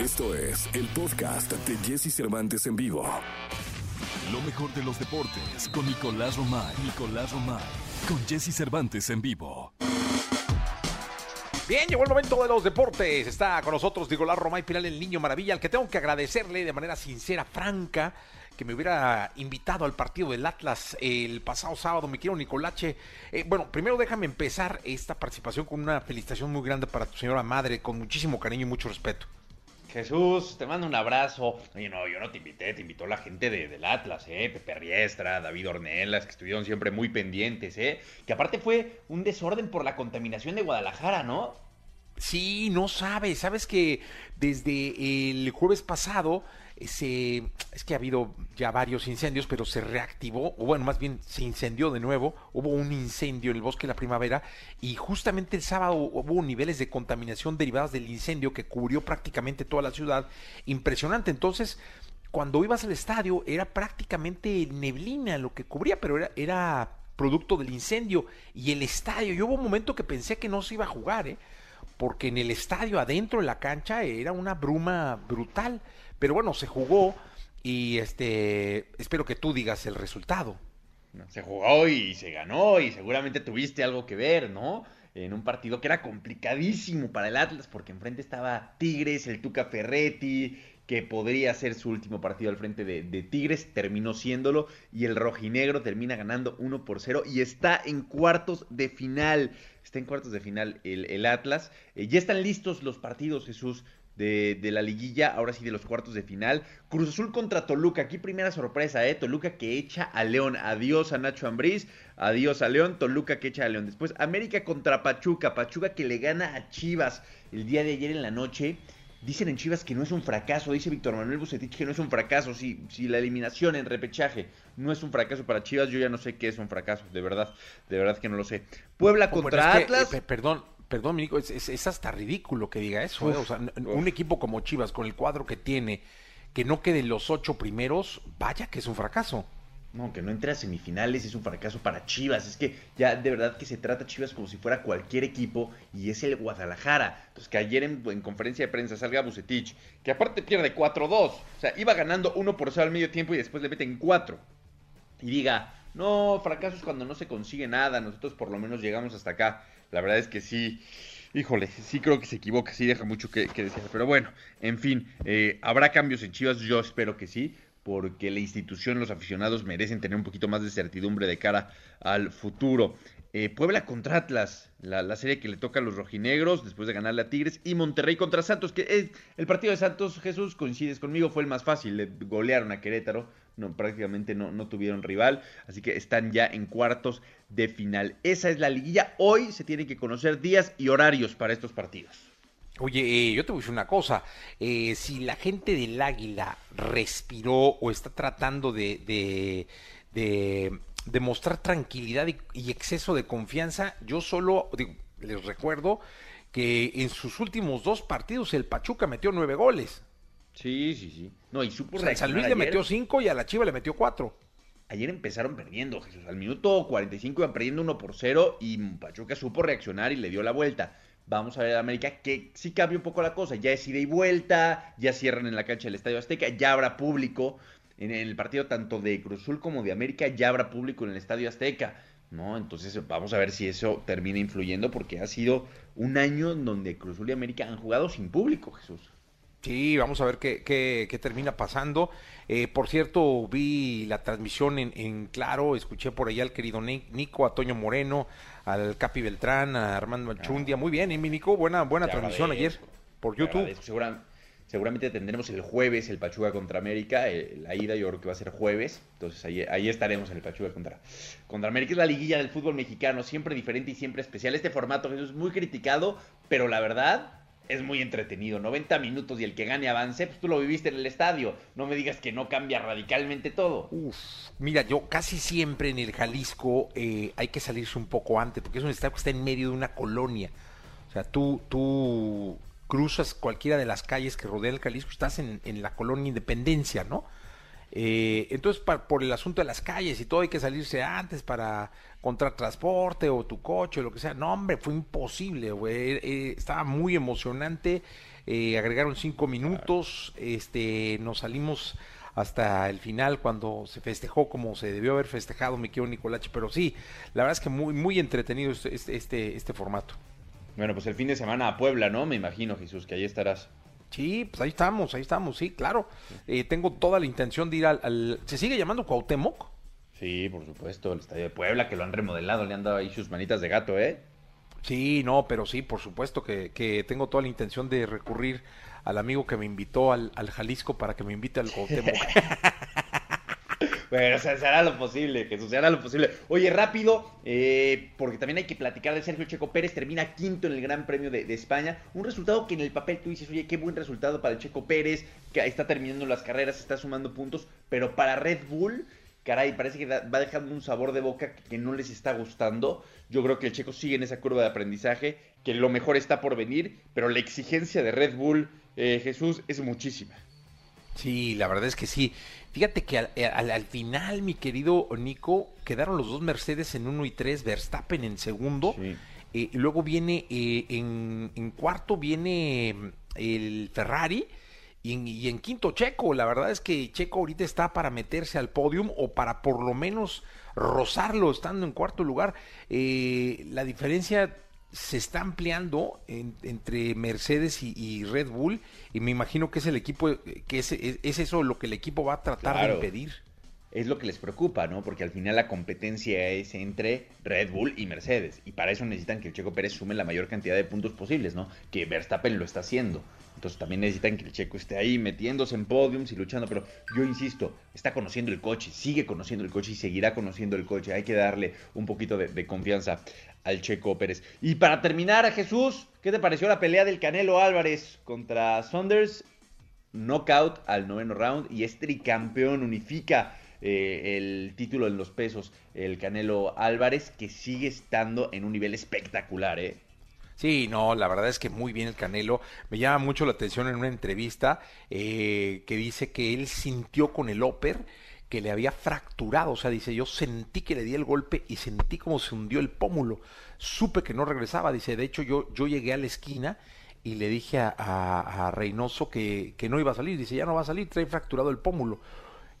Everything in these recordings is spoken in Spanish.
Esto es el podcast de Jesse Cervantes en vivo. Lo mejor de los deportes con Nicolás Romay. Nicolás Romay. Con Jesse Cervantes en vivo. Bien, llegó el momento de los deportes. Está con nosotros Nicolás Romay Pilar, el niño maravilla, al que tengo que agradecerle de manera sincera, franca, que me hubiera invitado al partido del Atlas el pasado sábado, mi querido Nicolache. Eh, bueno, primero déjame empezar esta participación con una felicitación muy grande para tu señora madre, con muchísimo cariño y mucho respeto. Jesús, te mando un abrazo. Oye, no, yo no te invité, te invitó la gente de, del Atlas, ¿eh? Pepe Riestra, David Ornelas, que estuvieron siempre muy pendientes, ¿eh? Que aparte fue un desorden por la contaminación de Guadalajara, ¿no? Sí, no sabes, sabes que desde el jueves pasado se, es que ha habido ya varios incendios, pero se reactivó, o bueno, más bien se incendió de nuevo, hubo un incendio en el bosque de la primavera y justamente el sábado hubo niveles de contaminación derivadas del incendio que cubrió prácticamente toda la ciudad, impresionante, entonces cuando ibas al estadio era prácticamente neblina lo que cubría, pero era, era producto del incendio y el estadio, yo hubo un momento que pensé que no se iba a jugar, ¿eh? porque en el estadio adentro de la cancha era una bruma brutal. Pero bueno, se jugó y este espero que tú digas el resultado. Se jugó y se ganó y seguramente tuviste algo que ver, ¿no? En un partido que era complicadísimo para el Atlas porque enfrente estaba Tigres, el Tuca Ferretti, que podría ser su último partido al frente de, Tigres, terminó siéndolo y el rojinegro termina ganando 1 por 0 y está en cuartos de final. Está en cuartos de final el, Atlas. Eh, ya están listos los partidos, Jesús de, la liguilla, ahora sí de los cuartos de final. Cruz Azul contra Toluca, aquí primera sorpresa, ¿eh? Toluca que echa a León, adiós a Nacho Ambriz, adiós a León, Toluca que echa a León. Después América contra Pachuca, Pachuca que le gana a Chivas el día de ayer en la noche. Dicen en Chivas que no es un fracaso, dice Víctor Manuel Bucetich que no es un fracaso, si, si la eliminación en repechaje no es un fracaso para Chivas, yo ya no sé qué es un fracaso, de verdad, de verdad que no lo sé. Puebla contra Atlas. Eh, perdón, perdón, Nico, es, hasta ridículo que diga eso. ¿eh? O sea, un equipo como Chivas, con el cuadro que tiene, que no quede los ocho primeros, vaya que es un fracaso. No, que no entre a semifinales es un fracaso para Chivas. Es que ya de verdad que se trata Chivas como si fuera cualquier equipo y es el Guadalajara. Entonces que ayer en, conferencia de prensa salga Bucetich, que aparte pierde 4-2. O sea, iba ganando 1 por 0 al medio tiempo y después le meten 4. Y diga, no, fracaso es cuando no se consigue nada. Nosotros por lo menos llegamos hasta acá. La verdad es que sí, híjole, sí creo que se equivoca, sí deja mucho que, que desear. Pero bueno, en fin, eh, habrá cambios en Chivas, yo espero que sí, porque la institución, los aficionados merecen tener un poquito más de certidumbre de cara al futuro. Eh, Puebla contra Atlas, la, serie que le toca a los rojinegros después de ganarle a Tigres. Y Monterrey contra Santos, que es, el partido de Santos, Jesús, coincides conmigo, fue el más fácil. Le golearon a Querétaro, no, prácticamente no, no tuvieron rival. Así que están ya en cuartos de final. Esa es la liguilla. Hoy se tienen que conocer días y horarios para estos partidos. Oye, eh, yo te voy a decir una cosa. Eh, si la gente del Águila respiró o está tratando de demostrar tranquilidad y, exceso de confianza. Yo solo les recuerdo que en sus últimos dos partidos el Pachuca metió nueve goles. Sí, sí, sí. No, y supo San Luis le metió cinco y a la Chiva le metió cuatro. Ayer empezaron perdiendo, Jesús. Al minuto 45 iban perdiendo uno por cero y Pachuca supo reaccionar y le dio la vuelta. Vamos a ver a América que sí cambia un poco la cosa. Ya es ida y vuelta, ya cierran en la cancha del Estadio Azteca, ya habrá público en el partido tanto de Cruz Azul como de América ya habrá público en el Estadio Azteca. ¿no? Entonces vamos a ver si eso termina influyendo porque ha sido un año donde Cruz Azul y América han jugado sin público, Jesús. Sí, vamos a ver qué, qué, termina pasando. Eh, por cierto, vi la transmisión en, Claro, escuché por allá al querido Nico, a Toño Moreno, al Capi Beltrán, a Armando Chundia. Muy bien, ¿eh, mi Nico? Buena, buena transmisión ayer por YouTube. Seguramente tendremos el jueves el Pachuca contra América. La ida yo creo que va a ser jueves. Entonces ahí, ahí estaremos en el Pachuca contra, contra América. Es la liguilla del fútbol mexicano, siempre diferente y siempre especial. Este formato es muy criticado, pero la verdad es muy entretenido. 90 minutos y el que gane avance, pues tú lo viviste en el estadio. No me digas que no cambia radicalmente todo. Uf, mira, yo casi siempre en el Jalisco eh, hay que salirse un poco antes, porque es un estadio que está en medio de una colonia. O sea, tú, tú cruzas cualquiera de las calles que rodean el Jalisco, estás en, la colonia Independencia, ¿no? Eh, entonces, por el asunto de las calles y todo, hay que salirse antes para encontrar transporte o tu coche o lo que sea. No, hombre, fue imposible, güey. Eh, estaba muy emocionante. eh, agregaron cinco minutos, este, nos salimos hasta el final cuando se festejó como se debió haber festejado, mi querido Nicolache, pero sí, la verdad es que muy, muy entretenido este, este, este formato. Bueno, pues el fin de semana a Puebla, ¿no? Me imagino, Jesús, que ahí estarás. Sí, pues ahí estamos, ahí estamos, sí, claro. Eh, tengo toda la intención de ir al, al- ¿Se sigue llamando Cuauhtémoc? Sí, por supuesto, el estadio de Puebla, que lo han remodelado, le han dado ahí sus manitas de gato, ¿eh? Sí, no, pero sí, por supuesto que, que tengo toda la intención de recurrir al amigo que me invitó al, al Jalisco para que me invite al Cuauhtémoc. Bueno, o sea, se hará lo posible, Jesús, se hará lo posible. Oye, rápido, eh, porque también hay que platicar de Sergio Checo Pérez, termina quinto en el Gran Premio de, España. Un resultado que en el papel tú dices, oye, qué buen resultado para el Checo Pérez, que está terminando las carreras, está sumando puntos, pero para Red Bull, caray, parece que va dejando un sabor de boca que no les está gustando. Yo creo que el Checo sigue en esa curva de aprendizaje, que lo mejor está por venir, pero la exigencia de Red Bull, eh, Jesús, es muchísima. Sí, la verdad es que sí. Fíjate que al, al- al final, mi querido Nico, quedaron los dos Mercedes en 1 y 3, Verstappen en segundo. Sí. Eh, y luego viene eh, en, en cuarto viene mm, el Ferrari y en, y en quinto Checo. La verdad es que Checo ahorita está para meterse al podium o para por lo menos rozarlo estando en cuarto lugar. Eh, la diferencia se está ampliando en- entre Mercedes y, y Red Bull y me imagino que es el equipo eh, que es, es- es eso lo que el equipo va a tratar Claro. de impedir. Es lo que les preocupa, ¿no? Porque al final la competencia es entre Red Bull y Mercedes. Y para eso necesitan que el Checo Pérez sume la mayor cantidad de puntos posibles, ¿no? Que Verstappen lo está haciendo. Entonces también necesitan que el Checo esté ahí metiéndose en podiums y luchando. Pero yo insisto, está conociendo el coche, sigue conociendo el coche y seguirá conociendo el coche. Hay que darle un poquito de, confianza al Checo Pérez. Y para terminar, Jesús, ¿qué te pareció la pelea del Canelo Álvarez contra Saunders? knockout al noveno round y es tricampeón, unifica eh, el título en los pesos, el Canelo Álvarez, que sigue estando en un nivel espectacular, ¿eh? Sí, no, la verdad es que muy bien el Canelo. Me llama mucho la atención en una entrevista eh, que dice que él sintió con el upper que le había fracturado. O sea, dice, yo sentí que le di el golpe y sentí como se hundió el pómulo. Supe que no regresaba. Dice, de hecho, yo, yo llegué a la esquina y le dije a, a- a Reynoso que, que no iba a salir. Dice, ya no va a salir, trae fracturado el pómulo.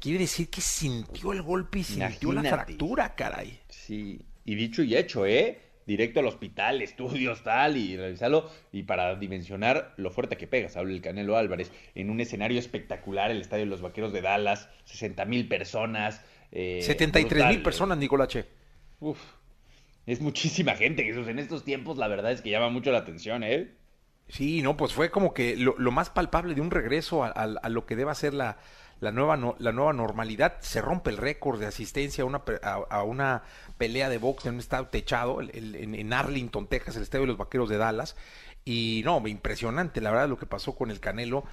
Quiere decir que sintió el golpe y sintió la fractura, caray. Sí, y dicho y hecho, ¿eh? Directo al hospital, estudios, tal, y revisarlo, y para dimensionar lo fuerte que pegas, habla el Canelo Álvarez, en un escenario espectacular, el Estadio de los Vaqueros de Dallas, 60 mil personas. Eh, 73 mil personas, Nicolache. Uf, es muchísima gente, Jesús. En estos tiempos, la verdad es que llama mucho la atención, ¿eh? Sí, no, pues fue como que lo, lo más palpable de un regreso a, a- a lo que deba ser la, la, nueva, no- la nueva normalidad. Se rompe el récord de asistencia a una, a, a una pelea de box en un estado techado, el- en, en Arlington, Texas, el estadio de los Vaqueros de Dallas. Y no, impresionante, la verdad, lo que pasó con el Canelo.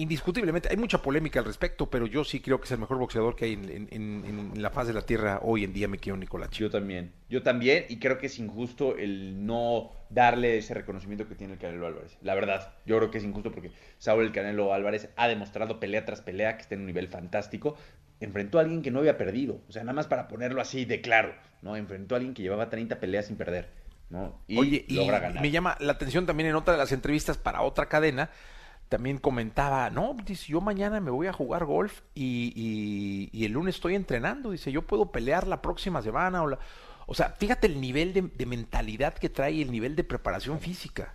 Indiscutiblemente, hay mucha polémica al respecto, pero yo sí creo que es el mejor boxeador que hay en, en- en- en la faz de la tierra hoy en día, mi querido Nicolache. Yo también. Yo también, y creo que es injusto el no darle ese reconocimiento que tiene el Canelo Álvarez. La verdad, yo creo que es injusto porque Saúl el Canelo Álvarez ha demostrado pelea tras pelea que está en un nivel fantástico. Enfrentó a alguien que no había perdido. O sea, nada más para ponerlo así de claro, ¿no? Enfrentó a alguien que llevaba 30 peleas sin perder, ¿no? Y Oye, logra y ganar. me llama la atención también en otra de las entrevistas para otra cadena, también comentaba, no, dice, yo mañana me voy a jugar golf y, y- el lunes estoy entrenando, dice, yo puedo pelear la próxima semana. O, la- o sea, fíjate el nivel de, de mentalidad que trae el nivel de preparación física.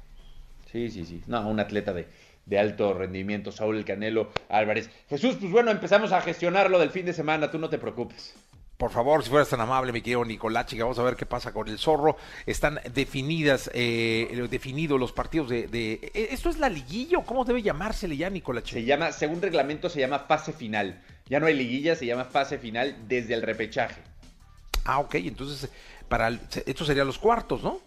Sí, sí, sí. No, un atleta de, de alto rendimiento, Saúl el Canelo Álvarez. Jesús, pues bueno, empezamos a gestionar lo del fin de semana, tú no te preocupes. Por favor, si fueras tan amable, mi querido Nicolachi, que vamos a ver qué pasa con el zorro. Están definidas, eh, definidos los partidos de, de- eh, ¿Esto es la liguilla o cómo debe llamársele ya, Nicolachi? Se llama, según reglamento, se llama fase final. Ya no hay liguilla, se llama fase final desde el repechaje. Ah, ok, entonces, para el- estos serían los cuartos, ¿no?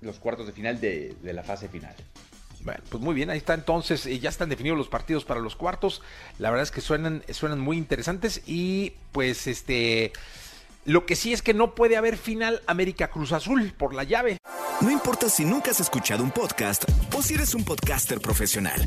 Los cuartos de final de, de la fase final. Bueno, pues muy bien, ahí está entonces, eh, ya están definidos los partidos para los cuartos. La verdad es que suenan, suenan muy interesantes y pues este, lo que sí es que no puede haber final América Cruz Azul por la llave. No importa si nunca has escuchado un podcast o si eres un podcaster profesional.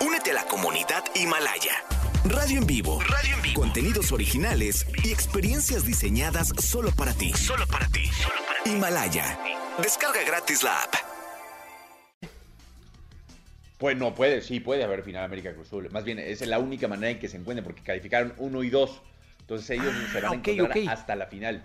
Únete a la comunidad Himalaya. Radio en vivo. Radio en vivo. Contenidos originales y experiencias diseñadas solo para ti. Solo para ti. Solo para ti. Himalaya. Descarga gratis la app. Pues no puede, sí puede haber final América Cruz Azul. Más bien, es la única manera en que se encuentren, porque calificaron uno y dos. Entonces ellos Ah, se van a encontrar hasta la final.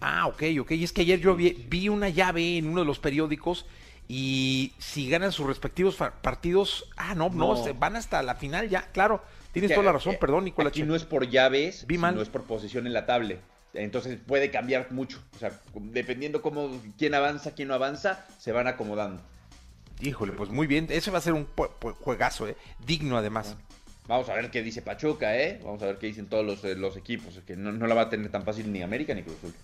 Ah, ok, ok. Y es que ayer yo vi, vi una llave en uno de los periódicos y si ganan sus respectivos partidos, ah, no, no, No. se van hasta la final ya, claro. Tienes toda la razón, perdón, Nicolás. Aquí no es por llaves, Vi mal. sino es por posición en la tablet. Entonces puede cambiar mucho. O sea, dependiendo cómo quién avanza, quién no avanza, se van acomodando. Híjole, pues muy bien. Ese va a ser un juegazo, ¿eh? Digno además. Vamos a ver qué dice Pachuca, ¿eh? Vamos a ver qué dicen todos los, eh, los equipos. Que no, no la va a tener tan fácil ni América ni Cruz Azul.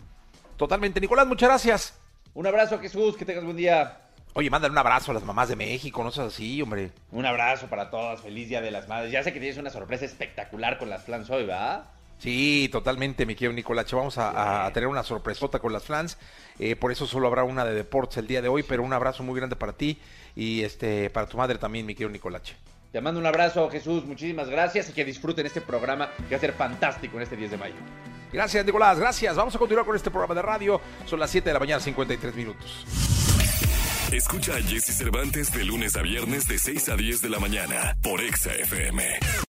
Totalmente. Nicolás, muchas gracias. Un abrazo, Jesús. Que tengas buen día. Oye, mándale un abrazo a las mamás de México, no seas así, hombre. Un abrazo para todas. Feliz Día de las Madres. Ya sé que tienes una sorpresa espectacular con las flans hoy, ¿verdad? Sí, totalmente, mi querido Nicolache. Vamos a, a- a tener una sorpresota con las flans. Eh, por eso solo habrá una de deportes el día de hoy, pero un abrazo muy grande para ti y este para tu madre también, mi querido Nicolache. Te mando un abrazo, Jesús. Muchísimas gracias y que disfruten este programa que va a ser fantástico en este 10 de mayo. Gracias, Nicolás, gracias. Vamos a continuar con este programa de radio. Son las 7 de la mañana, 53 minutos. Escucha a Jesse Cervantes de lunes a viernes de 6 a 10 de la mañana por Exa FM.